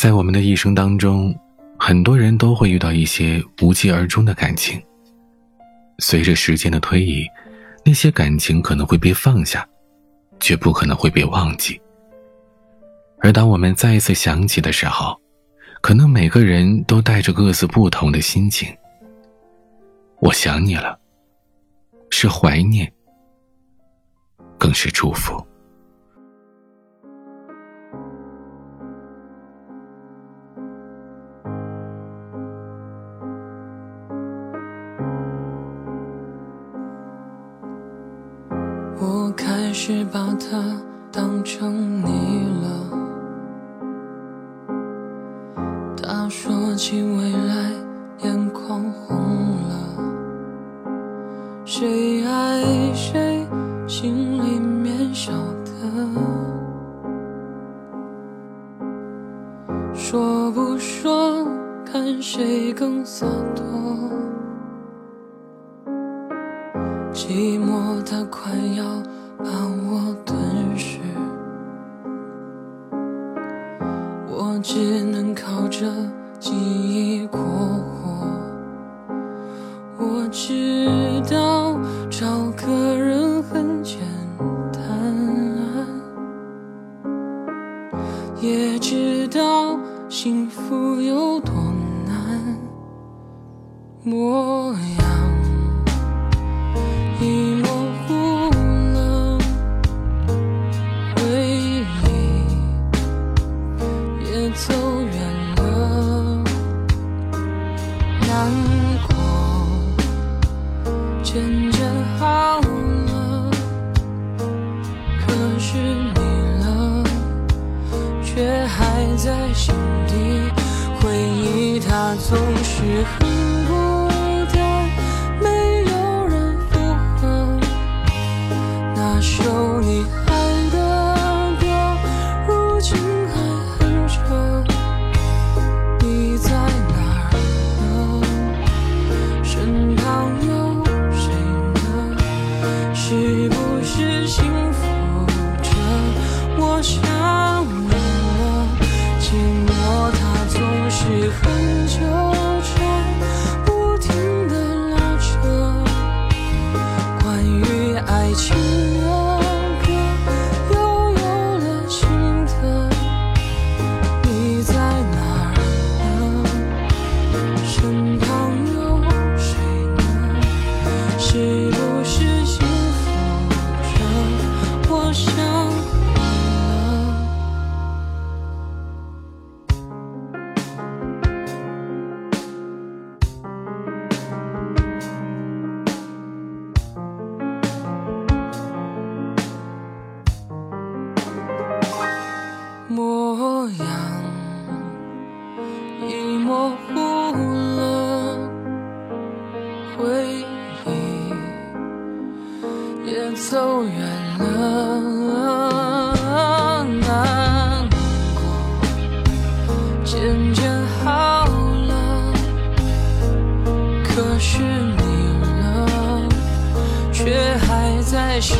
在我们的一生当中，很多人都会遇到一些无疾而终的感情。随着时间的推移，那些感情可能会被放下，却不可能会被忘记。而当我们再一次想起的时候，可能每个人都带着各自不同的心情。我想你了，是怀念，更是祝福。是把它当成你了。他说起未来，眼眶红了。谁爱谁，心里面晓得。说不说，看谁更洒脱。寂寞它快要把我吞噬，我只能靠着记忆过活。我知道找个人很简单，也知道幸福有多难模样。走远了，难过渐渐好了，可是你了，却还在心底，回忆它总是很是我想你了模样已模糊了回忆也走远。能难过。渐渐好了可是你呢却还在闪